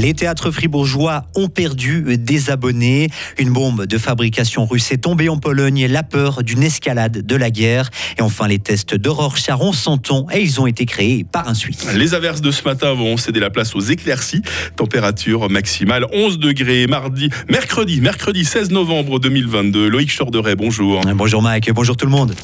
Les théâtres fribourgeois ont perdu des abonnés. Une bombe de fabrication russe est tombée en Pologne. La peur d'une escalade de la guerre. Et enfin, les tests d'Aurore Charon sont et ils ont été créés par un Suisse. Les averses de ce matin vont céder la place aux éclaircies. Température maximale 11 degrés mardi, mercredi, mercredi 16 novembre 2022. Loïc Chorderet, bonjour. Bonjour Mike, bonjour tout le monde.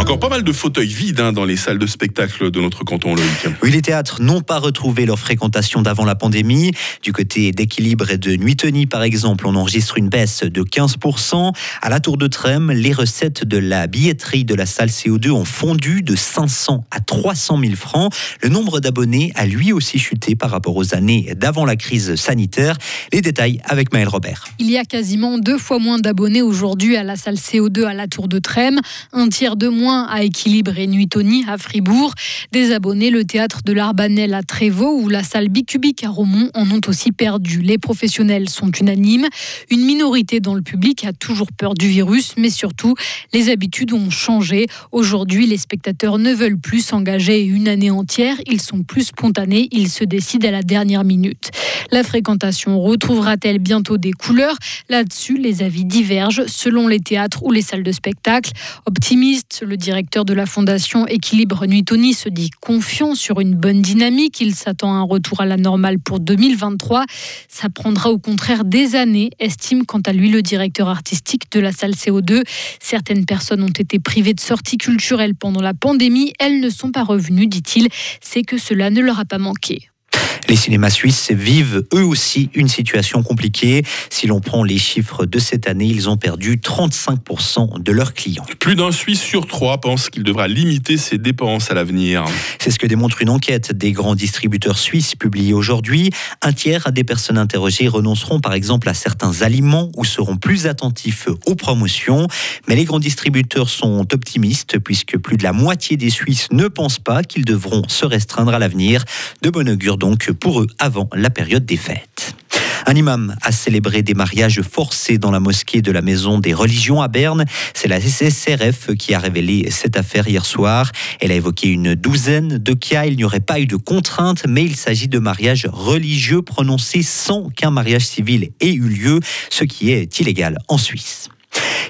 Encore pas mal de fauteuils vides hein, dans les salles de spectacle de notre canton, Loïc. Oui, les théâtres n'ont pas retrouvé leur fréquentation d'avant la pandémie. Du côté d'équilibre et de Nuitoni, par exemple, on enregistre une baisse de 15%. À la Tour de Trême, les recettes de la billetterie de la salle CO2 ont fondu de 500 à 300 000 francs. Le nombre d'abonnés a lui aussi chuté par rapport aux années d'avant la crise sanitaire. Les détails avec Maël Robert. Il y a quasiment deux fois moins d'abonnés aujourd'hui à la salle CO2 à la Tour de Trême, un tiers de moins à Équilibre et Nuitoni à Fribourg. Des abonnés, le théâtre de l'Arbanel à Trévaux ou la salle Bicubique à Romont en ont aussi perdu. Les professionnels sont unanimes. Une minorité dans le public a toujours peur du virus, mais surtout, les habitudes ont changé. Aujourd'hui, les spectateurs ne veulent plus s'engager une année entière. Ils sont plus spontanés. Ils se décident à la dernière minute. La fréquentation retrouvera-t-elle bientôt des couleurs? Là-dessus, les avis divergent selon les théâtres ou les salles de spectacle. Optimiste, le directeur de la fondation Équilibre Nuitoni se dit confiant sur une bonne dynamique. Il s'attend à un retour à la normale pour 2023. Ça prendra au contraire des années, estime quant à lui le directeur artistique de la salle CO2. Certaines personnes ont été privées de sorties culturelles pendant la pandémie. Elles ne sont pas revenues, dit-il. C'est que cela ne leur a pas manqué. Les cinémas suisses vivent eux aussi une situation compliquée. Si l'on prend les chiffres de cette année, ils ont perdu 35% de leurs clients. Plus d'un Suisse sur trois pense qu'il devra limiter ses dépenses à l'avenir. C'est ce que démontre une enquête des grands distributeurs suisses publiée aujourd'hui. Un tiers des personnes interrogées renonceront par exemple à certains aliments ou seront plus attentifs aux promotions. Mais les grands distributeurs sont optimistes puisque plus de la moitié des Suisses ne pensent pas qu'ils devront se restreindre à l'avenir. De bon augure donc pour eux avant la période des fêtes. Un imam a célébré des mariages forcés dans la mosquée de la Maison des Religions à Berne. C'est la SSRF qui a révélé cette affaire hier soir. Elle a évoqué une douzaine de cas. Il n'y aurait pas eu de contraintes, mais il s'agit de mariages religieux prononcés sans qu'un mariage civil ait eu lieu, ce qui est illégal en Suisse.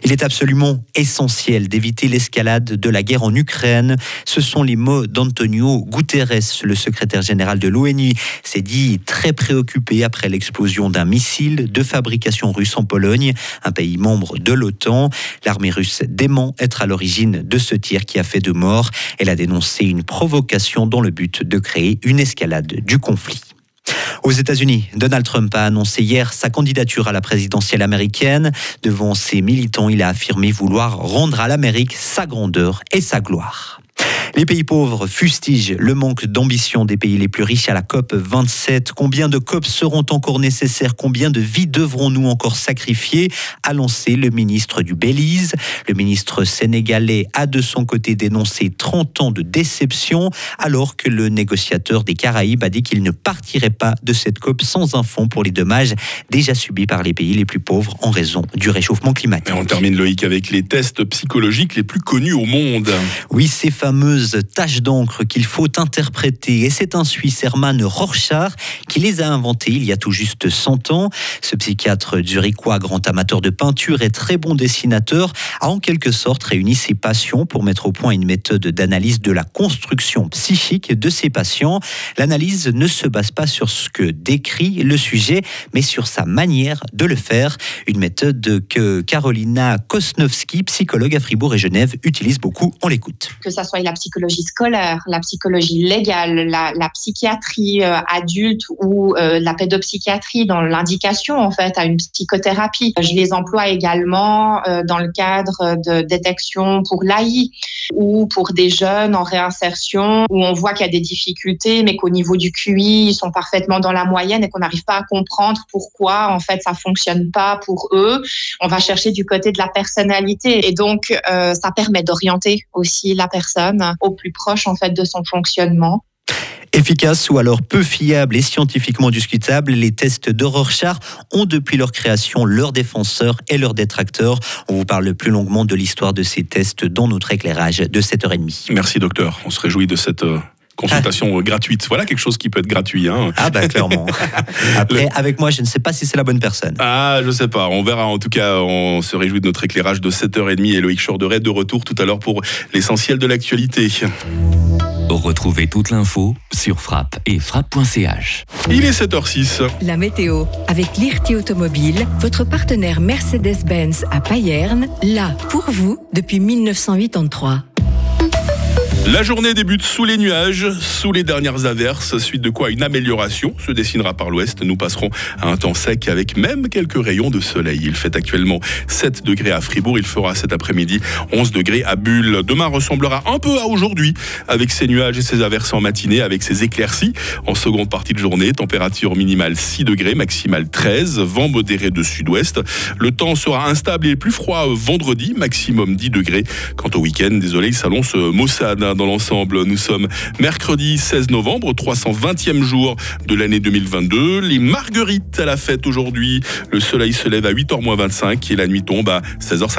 Il est absolument essentiel d'éviter l'escalade de la guerre en Ukraine. Ce sont les mots d'Antonio Guterres, le secrétaire général de l'ONU. s'est dit très préoccupé après l'explosion d'un missile de fabrication russe en Pologne, un pays membre de l'OTAN. L'armée russe dément être à l'origine de ce tir qui a fait de morts. Elle a dénoncé une provocation dans le but de créer une escalade du conflit. Aux États-Unis, Donald Trump a annoncé hier sa candidature à la présidentielle américaine. Devant ses militants, il a affirmé vouloir rendre à l'Amérique sa grandeur et sa gloire. Les pays pauvres fustigent le manque d'ambition des pays les plus riches à la COP 27. Combien de COP seront encore nécessaires? Combien de vies devrons-nous encore sacrifier? A lancé le ministre du Belize. Le ministre sénégalais a de son côté dénoncé 30 ans de déception alors que le négociateur des Caraïbes a dit qu'il ne partirait pas de cette COP sans un fonds pour les dommages déjà subis par les pays les plus pauvres en raison du réchauffement climatique. Et on termine Loïc avec les tests psychologiques les plus connus au monde. Oui, ces fameuses tâches d'encre qu'il faut interpréter. Et c'est un Suisse, Hermann Rorschach, qui les a inventées il y a tout juste 100 ans. Ce psychiatre zurichois, grand amateur de peinture et très bon dessinateur, a en quelque sorte réuni ses passions pour mettre au point une méthode d'analyse de la construction psychique de ses patients. L'analyse ne se base pas sur ce que décrit le sujet, mais sur sa manière de le faire. Une méthode que Carolina Kosnowski, psychologue à Fribourg et Genève, utilise beaucoup. On l'écoute. Que ça soit la psychologie scolaire, la psychologie légale, la, psychiatrie euh, adulte ou euh, la pédopsychiatrie dans l'indication en fait à une psychothérapie. Je les emploie également euh, dans le cadre de détection pour l'AI ou pour des jeunes en réinsertion où on voit qu'il y a des difficultés mais qu'au niveau du QI ils sont parfaitement dans la moyenne et qu'on n'arrive pas à comprendre pourquoi en fait ça fonctionne pas pour eux. On va chercher du côté de la personnalité et donc ça permet d'orienter aussi la personne au plus proche en fait de son fonctionnement. Efficace ou alors peu fiable et scientifiquement discutable, les tests de Rorschach ont depuis leur création leurs défenseurs et leurs détracteurs. On vous parle plus longuement de l'histoire de ces tests dans notre éclairage de 7h30. Merci docteur, on se réjouit de cette euh, consultation euh, gratuite. Voilà quelque chose qui peut être gratuit. Hein. Ah bah clairement. Après, avec moi, je ne sais pas si c'est la bonne personne. Ah, je sais pas. On verra. En tout cas, on se réjouit de notre éclairage de 7h30 et Loïc Chorderet de retour tout à l'heure pour l'essentiel de l'actualité. Retrouvez toute l'info sur frappe et frappe.ch. Il est 7h06. La météo avec l'IRT Automobile, votre partenaire Mercedes-Benz à Payerne, là pour vous depuis 1983. La journée débute sous les nuages, sous les dernières averses, suite de quoi une amélioration se dessinera par l'ouest. Nous passerons à un temps sec avec même quelques rayons de soleil. Il fait actuellement 7 degrés à Fribourg, il fera cet après-midi 11 degrés à Bulle. Demain ressemblera un peu à aujourd'hui avec ses nuages et ses averses en matinée, avec ses éclaircies. En seconde partie de journée, température minimale 6 degrés, maximale 13, vent modéré de sud-ouest. Le temps sera instable et plus froid vendredi, maximum 10 degrés. Quant au week-end, désolé, il s'annonce maussade dans l'ensemble. Nous sommes mercredi 16 novembre, 320e jour de l'année 2022. Les marguerites à la fête aujourd'hui. Le soleil se lève à 8h25 et la nuit tombe à 16h50.